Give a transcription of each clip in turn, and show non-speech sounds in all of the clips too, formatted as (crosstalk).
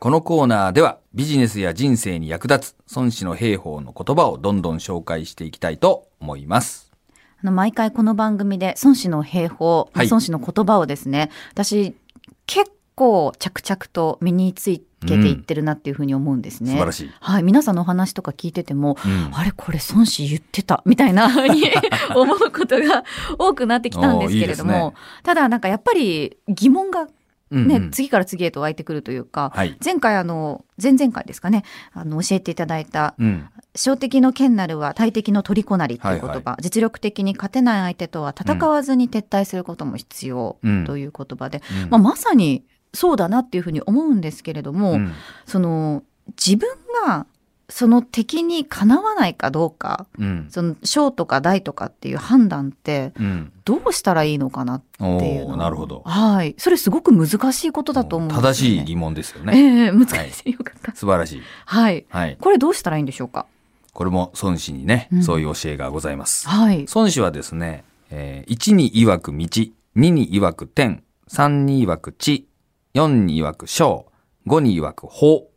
このコーナーではビジネスや人生に役立つ孫子の兵法の言葉をどんどん紹介していきたいと思います。あの毎回この番組で孫子の兵法、はい孫子の言葉をですね私結構着々と身につけていってるなっていうふうに思うんですね。素晴らしい。はい、皆さんのお話とか聞いてても、うんあれこれ孫子言ってたみたいなふうに思うことが多くなってきたんですけれども (laughs) いいねただなんかやっぱり疑問がうんね、うん。次から次へと湧いてくるというか、はい。前回あの前々回ですかねあの教えていただいたうん。「小敵の剣なるは大敵の虜なり」っていう言葉、はいは実力的に勝てない相手とは戦わずに撤退することも必要うん。という言葉で、うん。まあ、まさにそうだなっていうふうに思うんですけれども、うん。その自分がその敵にかなわないかどうかうん。その小とか大とかっていう判断ってうん。どうしたらいいのかなっていうのおーなるほど。はいそれすごく難しいことだと思うんね正しい疑問ですよね。ええ難しい、よかった素晴らしい。はいはい。これどうしたらいいんでしょうか？これも孫子にね、うんそういう教えがございます。はい孫子はですね、えー1に曰く道、2に曰く天、3に曰く地、4に曰く小、5に曰く法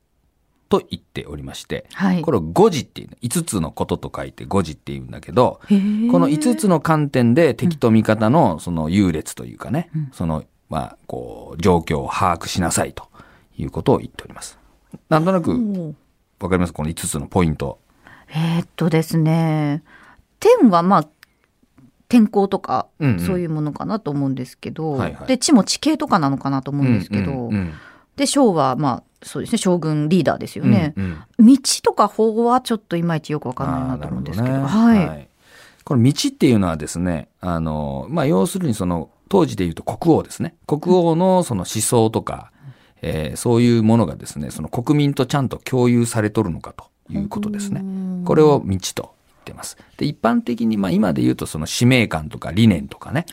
と言っておりまして、はい。これを五字っていうの、5つのことと書いて五字って言うんだけど、この5つの観点で敵と味方のその優劣というかね、うん。その、まあ、こう、状況を把握しなさいということを言っております。なんとなく、わかります？この5つのポイント。えーっとですね天はまあ天候とか、うんうん。そういうものかなと思うんですけど、はいはい。で地も地形とかなのかなと思うんですけど、うんうんで将はまあそうですね将軍リーダーですようんね、うんうん。道とか法はちょっといまいちよくわかんないなと思うんですけどあーなるほはい、ねこの道っていうのはですね、あの、まあ、要するにその、当時で言うと国王ですね。国王のその思想とか、えーそういうものがですね、その国民とちゃんと共有されとるのかということですね。これを道と言ってます。で、一般的に、まあ、今で言うとその使命感とか理念とかね、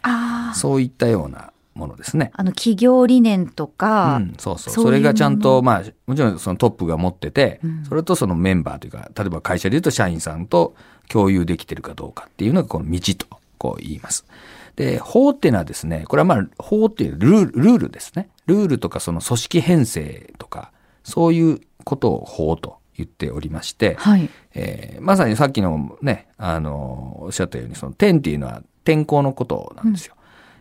そういったようなものですね。あの企業理念とか、うん、そうそう。それがちゃんもと、まあ、もちろんそのトップが持ってて、うんそれとそのメンバーというか、例えば会社で言うと社員さんと共有できてるかどうかっていうのがこの道とこう言います。で、法っていうのはですね、これはまあ、法っていうルールルールですね。ルールとかその組織編成とか、そういうことを法と言っておりまして、はいえーまさにさっきのね、あの、おっしゃったように、その天っていうのは天候のことなんですよ。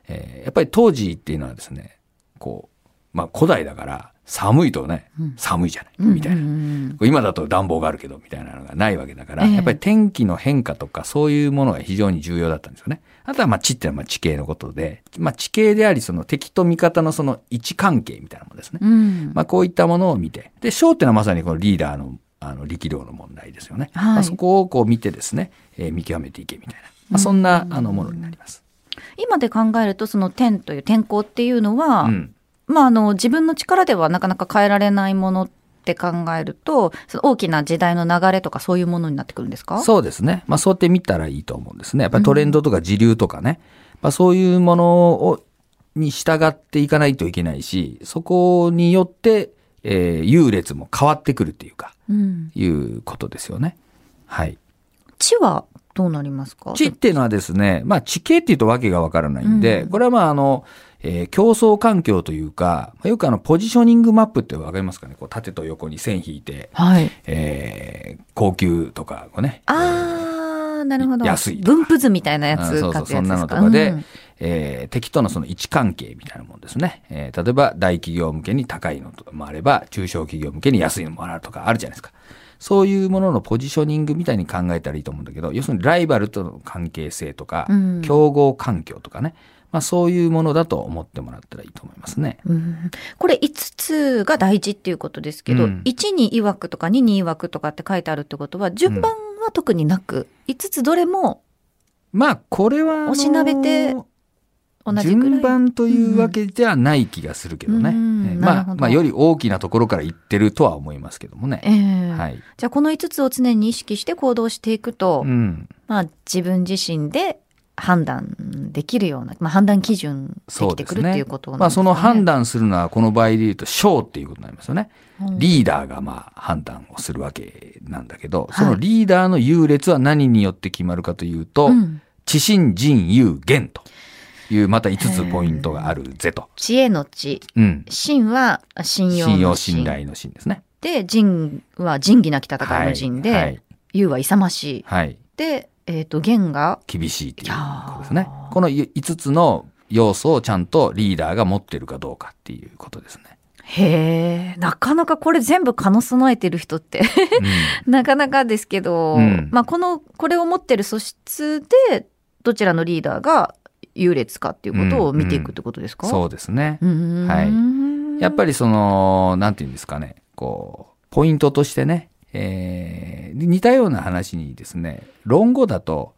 えーやっぱり当時っていうのはですね、こう、まあ古代だから寒いとね、うん寒いじゃない、みたいな。うんうんうん今だと暖房があるけど、みたいなのがないわけだから、ええやっぱり天気の変化とかそういうものが非常に重要だったんですよね。あとはまあ地っていうのはまあ地形のことで、まあ地形でありその敵と味方のその位置関係みたいなものですね。うんまあ、こういったものを見て。で、章っていうのはまさにこのリーダーの、あの、力量の問題ですよね。はいまあ、そこをこう見てですね、えー見極めていけみたいな。まあ、そんな、あの、ものになります。今で考えるとその天という天候っていうのは、うん。まあ、あの自分の力ではなかなか変えられないものって考えるとその大きな時代の流れとかそういうものになってくるんですか？そうですね。まあ、そうやって見たらいいと思うんですね。やっぱりトレンドとか時流とかね。まあ、そういうものを、に従っていかないといけないし、そこによって、えー優劣も変わってくるっていうか、うん、いうことですよね。はい。地はどうなりますか？地っていうのはですね、まあ地形っていうとわけがわからないんで、うん。これはまああの、えー競争環境というか、まあよくあのポジショニングマップってわかりますかね？こう縦と横に線引いて、はい。えー高級とかこうね。あーなるほど。安い分布図みたいなやつあそうそう、そんなのとかで、うん。えー敵とのその位置関係みたいなもんですね。えー例えば大企業向けに高いのとかもあれば、中小企業向けに安いのもあるとかあるじゃないですか。そういうもののポジショニングみたいに考えたらいいと思うんだけど、要するにライバルとの関係性とか、うん。競合環境とかね、まあそういうものだと思ってもらったらいいと思いますね。うん。これ5つが大事っていうことですけど、うん。1に曰くとか2に曰くとかって書いてあるってことは順番は特になく、5つどれもまあこれはあのー、おしなべて順番というわけではない気がするけどね。うんまあ、まあより大きなところから行ってるとは思いますけどもね。ええはい。じゃあこの5つを常に意識して行動していくと、うん。まあ自分自身で判断できるような、まあ、判断基準できてくるっていうことなんまあですかね。その判断するのはこの場合で言うと小っていうことになりますよね。うんリーダーがまあ判断をするわけなんだけど、いそのリーダーの優劣は何によって決まるかというと、うん知心人有言と。いう、また5つポイントがあるぜと。知恵の知。うん。信は信用の信用信頼の信ですね。で、仁は仁義なき戦いの仁で、はい。勇は勇ましい。はい。で、えっ、と、元が、厳しいっていうことですね。この5つの要素をちゃんとリーダーが持ってるかどうかっていうことですね。へえ、なかなかこれ全部兼の備えてる人って、(laughs) なかなかですけど、うんまあこの、これを持ってる素質で、どちらのリーダーが優劣かっていうことを見ていくってことですか、そうですね。はいやっぱりその、なんていうんですかね、こう、ポイントとしてね、えー似たような話にですね、論語だと、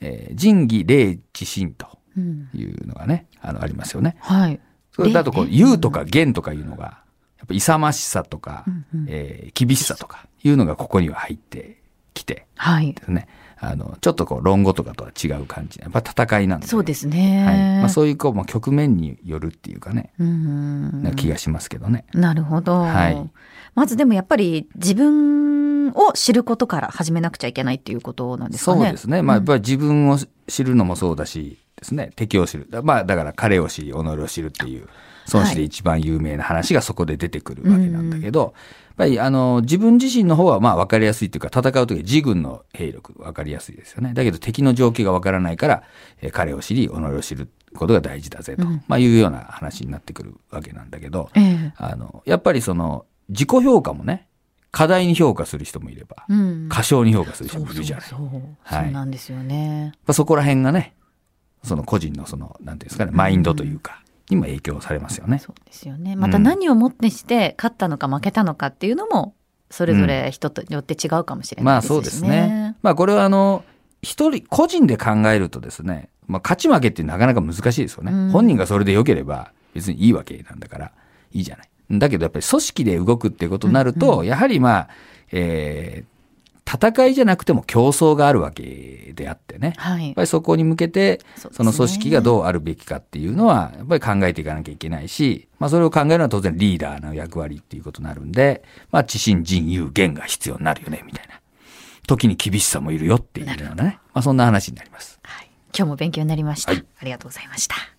えー仁義礼智信とうんいうのがね、あの、ありますよね。はい。それだとこう、礼勇とか厳とかいうのが、やっぱ勇ましさとか、うんうんえー厳しさとかいうのがここには入ってきてはいで。すね。あの、ちょっとこう、論語とかとは違う感じ。やっぱ戦いなんで。そうですね。はい。まあそういうこう、まあ、局面によるっていうかね、うんな気がしますけどね。なるほど。はいまずでもやっぱり自分を知ることから始めなくちゃいけないっていうことなんですかね。そうですね。まあ、やうんっぱり自分を知るのもそうだしですね、敵を知る。まあ、だから彼を知り、己を知るっていう、孫子で一番有名な話がそこで出てくるわけなんだけど、やっぱり、あの、自分自身の方は、まあ、わかりやすいというか、戦うとき自軍の兵力、わかりやすいですよね。だけど、敵の状況がわからないから、えー彼を知り、己を知ることが大事だぜと、うんまあ、いうような話になってくるわけなんだけど、ええあの、やっぱりその、自己評価もね、過大に評価する人もいれば、うん過小に評価する人もいるじゃない。そう。はいそうなんですよね。まあ、そこら辺がね、その個人のその、なんていうんですかね、マインドというか、にも影響されますよね。そうですよね。また何をもってして勝ったのか負けたのかっていうのも、それぞれ人によって違うかもしれないですしね。まあそうですね。まあこれはあの、一人、個人で考えるとですね、まあ勝ち負けってなかなか難しいですよね。うん本人がそれで良ければ別にいいわけなんだから、いいじゃない。だけどやっぱり組織で動くっていうことになると、やはりまあ、えー戦いじゃなくても競争があるわけであってね。はいやっぱ。りそこに向けて、その組織がどうあるべきかっていうのは、やっぱり考えていかなきゃいけないし、まあそれを考えるのは当然リーダーの役割っていうことになるんで、まあ知心人有言が必要になるよね、みたいな。時に厳しさもいるよっていうようなね。まあそんな話になります。はい今日も勉強になりました。はいありがとうございました。